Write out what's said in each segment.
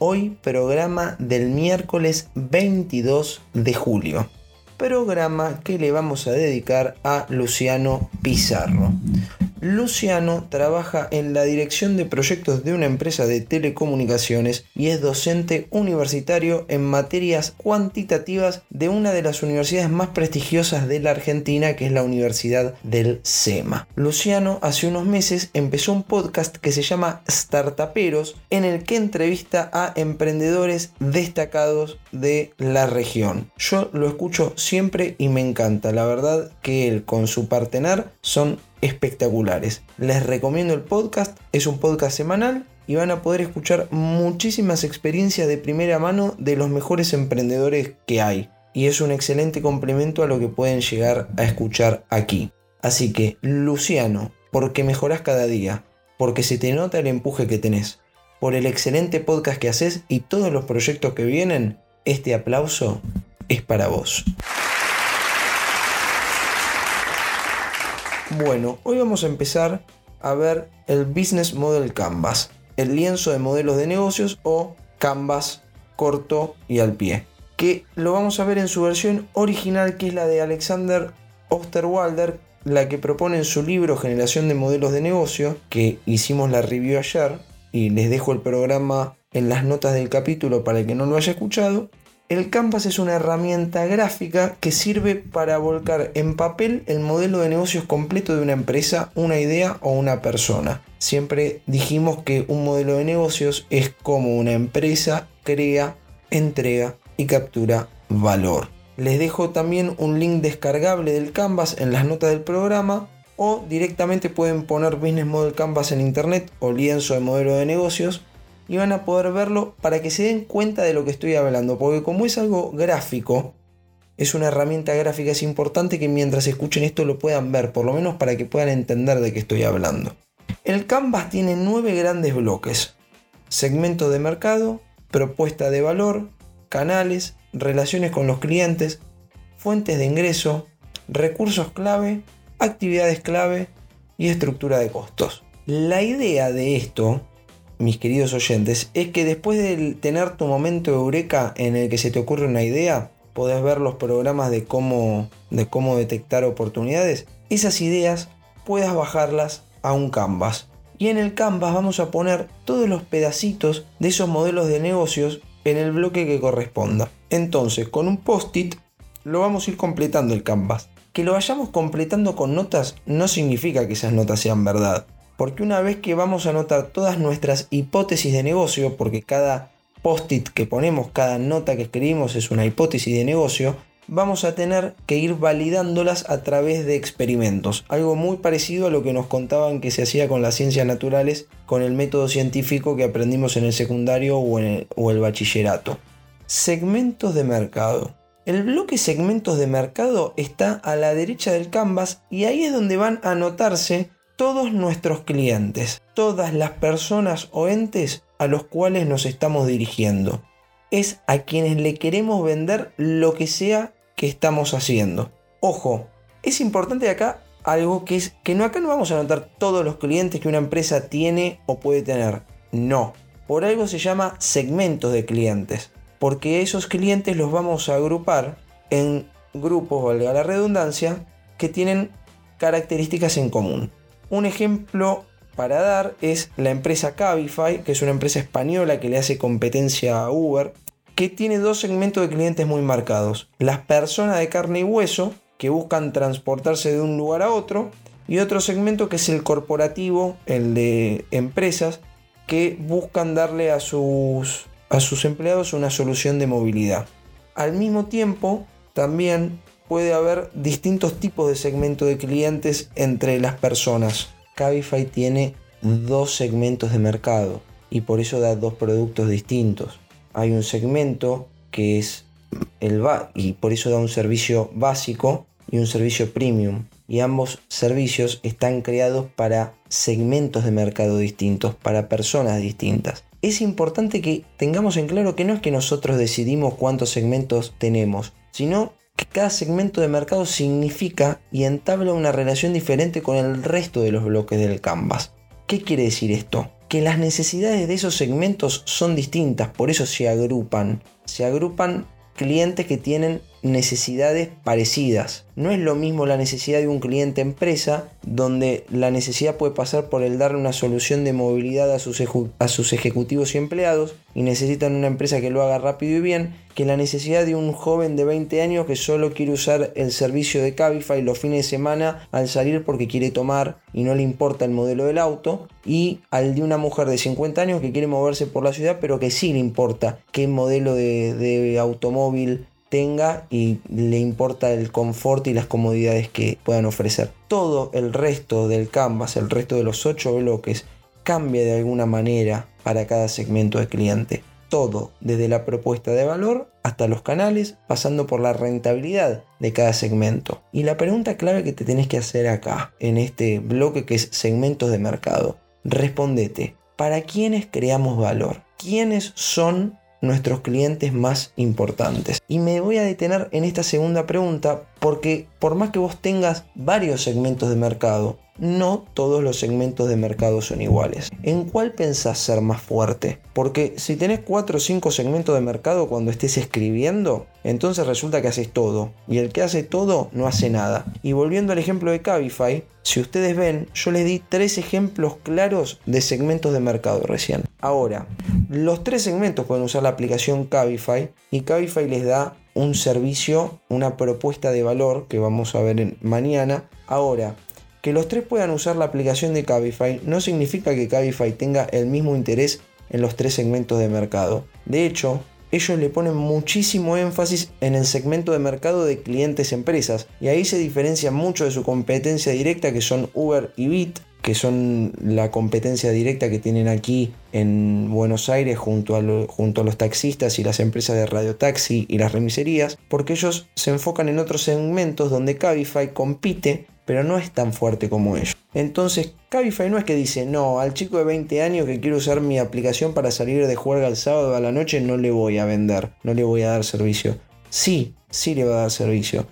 Hoy programa del miércoles 22 de julio. Programa que le vamos a dedicar a Luciano Pizarro. Luciano trabaja en la dirección de proyectos de una empresa de telecomunicaciones y es docente universitario en materias cuantitativas de una de las universidades más prestigiosas de la Argentina, que es la Universidad del SEMA. Luciano hace unos meses empezó un podcast que se llama Startuperos, en el que entrevista a emprendedores destacados de la región. Yo lo escucho siempre y me encanta. La verdad que él con su partenar son espectaculares. Les recomiendo el podcast, es un podcast semanal y van a poder escuchar muchísimas experiencias de primera mano de los mejores emprendedores que hay. Y es un excelente complemento a lo que pueden llegar a escuchar aquí. Así que, Luciano, porque mejoras cada día, porque se te nota el empuje que tenés, por el excelente podcast que haces y todos los proyectos que vienen, este aplauso es para vos. Bueno, hoy vamos a empezar a ver el Business Model Canvas, el lienzo de modelos de negocios o Canvas corto y al pie, que lo vamos a ver en su versión original que es la de Alexander Osterwalder, la que propone en su libro Generación de Modelos de Negocio, que hicimos la review ayer y les dejo el programa en las notas del capítulo para el que no lo haya escuchado. El Canvas es una herramienta gráfica que sirve para volcar en papel el modelo de negocios completo de una empresa, una idea o una persona. Siempre dijimos que un modelo de negocios es como una empresa crea, entrega y captura valor. Les dejo también un link descargable del Canvas en las notas del programa o directamente pueden poner Business Model Canvas en internet o lienzo de modelo de negocios y van a poder verlo para que se den cuenta de lo que estoy hablando, porque como es algo gráfico, es una herramienta gráfica, es importante que mientras escuchen esto lo puedan ver, por lo menos para que puedan entender de qué estoy hablando. El Canvas tiene nueve grandes bloques. Segmento de mercado, propuesta de valor, canales, relaciones con los clientes, fuentes de ingreso, recursos clave, actividades clave y estructura de costos. La idea de esto mis queridos oyentes, es que después de tener tu momento eureka en el que se te ocurre una idea, podés ver los programas de cómo, de cómo detectar oportunidades, esas ideas puedas bajarlas a un canvas. Y en el canvas vamos a poner todos los pedacitos de esos modelos de negocios en el bloque que corresponda. Entonces, con un post-it lo vamos a ir completando el canvas. Que lo vayamos completando con notas no significa que esas notas sean verdad porque una vez que vamos a anotar todas nuestras hipótesis de negocio, porque cada post-it que ponemos, cada nota que escribimos es una hipótesis de negocio, vamos a tener que ir validándolas a través de experimentos. Algo muy parecido a lo que nos contaban que se hacía con las ciencias naturales, con el método científico que aprendimos en el secundario o, en el, o el bachillerato. Segmentos de mercado. El bloque segmentos de mercado está a la derecha del canvas y ahí es donde van a anotarse todos nuestros clientes, todas las personas o entes a los cuales nos estamos dirigiendo. Es a quienes le queremos vender lo que sea que estamos haciendo. Ojo, es importante acá algo que es que no acá no vamos a anotar todos los clientes que una empresa tiene o puede tener. No, por algo se llama segmentos de clientes, porque esos clientes los vamos a agrupar en grupos, valga la redundancia, que tienen características en común. Un ejemplo para dar es la empresa Cabify, que es una empresa española que le hace competencia a Uber, que tiene dos segmentos de clientes muy marcados. Las personas de carne y hueso, que buscan transportarse de un lugar a otro, y otro segmento que es el corporativo, el de empresas, que buscan darle a sus, a sus empleados una solución de movilidad. Al mismo tiempo, también puede haber distintos tipos de segmento de clientes entre las personas. Cabify tiene dos segmentos de mercado y por eso da dos productos distintos. Hay un segmento que es el y por eso da un servicio básico y un servicio premium. Y ambos servicios están creados para segmentos de mercado distintos, para personas distintas. Es importante que tengamos en claro que no es que nosotros decidimos cuántos segmentos tenemos, sino que cada segmento de mercado significa y entabla una relación diferente con el resto de los bloques del canvas. ¿Qué quiere decir esto? Que las necesidades de esos segmentos son distintas, por eso se agrupan. Se agrupan clientes que tienen necesidades parecidas. No es lo mismo la necesidad de un cliente empresa, donde la necesidad puede pasar por el darle una solución de movilidad a sus, ejecutivos y empleados y necesitan una empresa que lo haga rápido y bien, que la necesidad de un joven de 20 años que solo quiere usar el servicio de Cabify los fines de semana al salir porque quiere tomar y no le importa el modelo del auto, y al de una mujer de 50 años que quiere moverse por la ciudad pero que sí le importa qué modelo de, de automóvil tenga y le importa el confort y las comodidades que puedan ofrecer. Todo el resto del canvas, el resto de los 8 bloques, cambia de alguna manera para cada segmento de cliente. Todo, desde la propuesta de valor hasta los canales, pasando por la rentabilidad de cada segmento. Y la pregunta clave que te tenés que hacer acá, en este bloque que es segmentos de mercado, respondete, ¿para quiénes creamos valor? ¿Quiénes son nuestros clientes más importantes. Y me voy a detener en esta segunda pregunta porque por más que vos tengas varios segmentos de mercado, no todos los segmentos de mercado son iguales. ¿En cuál pensás ser más fuerte? Porque si tenés 4 o 5 segmentos de mercado cuando estés escribiendo, entonces resulta que haces todo. Y el que hace todo no hace nada. Y volviendo al ejemplo de Cabify, si ustedes ven, yo les di tres ejemplos claros de segmentos de mercado recién. Ahora, los tres segmentos pueden usar la aplicación Cabify y Cabify les da un servicio, una propuesta de valor que vamos a ver mañana. Ahora, que los tres puedan usar la aplicación de Cabify no significa que Cabify tenga el mismo interés en los tres segmentos de mercado. De hecho, ellos le ponen muchísimo énfasis en el segmento de mercado de clientes empresas y ahí se diferencia mucho de su competencia directa que son Uber y Bit que son la competencia directa que tienen aquí en Buenos Aires junto a, los taxistas y las empresas de radiotaxi y las remiserías, porque ellos se enfocan en otros segmentos donde Cabify compite pero no es tan fuerte como ellos. Entonces, Cabify no es que dice, no, al chico de 20 años que quiere usar mi aplicación para salir de juerga el sábado a la noche no le voy a vender, no le voy a dar servicio. Sí, sí le va a dar servicio.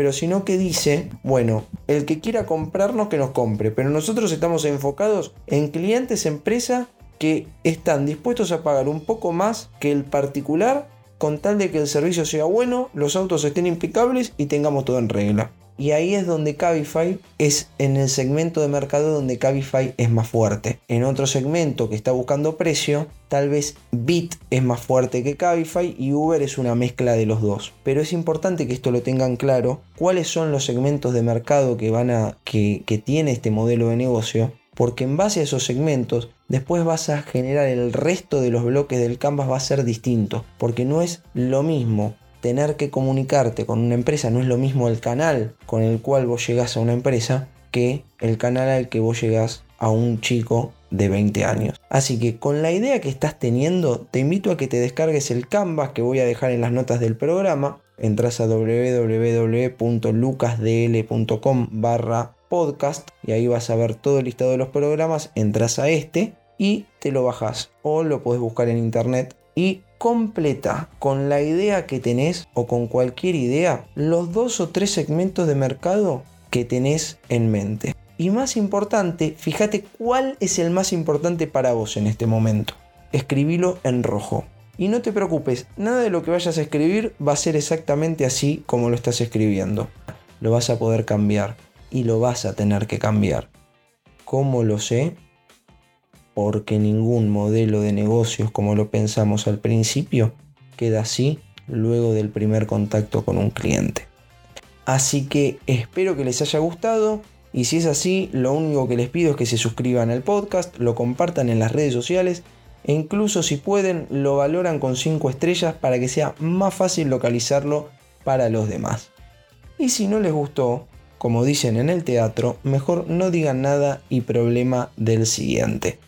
Pero sino que dice, bueno, el que quiera comprarnos que nos compre, pero nosotros estamos enfocados en clientes, empresa que están dispuestos a pagar un poco más que el particular con tal de que el servicio sea bueno, los autos estén impecables y tengamos todo en regla. Y ahí es donde Cabify es en el segmento de mercado donde Cabify es más fuerte. En otro segmento que está buscando precio, tal vez Bit es más fuerte que Cabify y Uber es una mezcla de los dos. Pero es importante que esto lo tengan claro, cuáles son los segmentos de mercado que van a que, que tiene este modelo de negocio porque en base a esos segmentos después vas a generar el resto de los bloques del canvas va a ser distinto, porque no es lo mismo tener que comunicarte con una empresa no es lo mismo el canal con el cual vos llegás a una empresa que el canal al que vos llegás a un chico de 20 años. Así que con la idea que estás teniendo, te invito a que te descargues el Canvas que voy a dejar en las notas del programa. Entras a www.lucasdl.com barra podcast y ahí vas a ver todo el listado de los programas. Entras a este y te lo bajas o lo puedes buscar en internet y completa con la idea que tenés o con cualquier idea los dos o tres segmentos de mercado que tenés en mente. Y más importante, fíjate cuál es el más importante para vos en este momento. Escribilo en rojo. Y no te preocupes, nada de lo que vayas a escribir va a ser exactamente así como lo estás escribiendo. Lo vas a poder cambiar y lo vas a tener que cambiar. ¿Cómo lo sé? Porque ningún modelo de negocios como lo pensamos al principio queda así luego del primer contacto con un cliente. Así que espero que les haya gustado y si es así, lo único que les pido es que se suscriban al podcast, lo compartan en las redes sociales e incluso si pueden lo valoran con 5 estrellas para que sea más fácil localizarlo para los demás. Y si no les gustó, como dicen en el teatro, mejor no digan nada y problema del siguiente.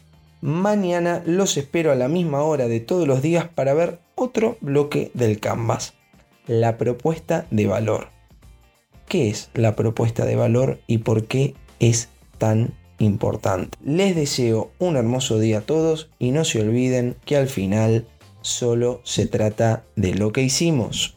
Mañana los espero a la misma hora de todos los días para ver otro bloque del Canvas. la propuesta de valor. ¿Qué es la propuesta de valor y por qué es tan importante? Les deseo un hermoso día a todos y no se olviden que al final solo se trata de lo que hicimos.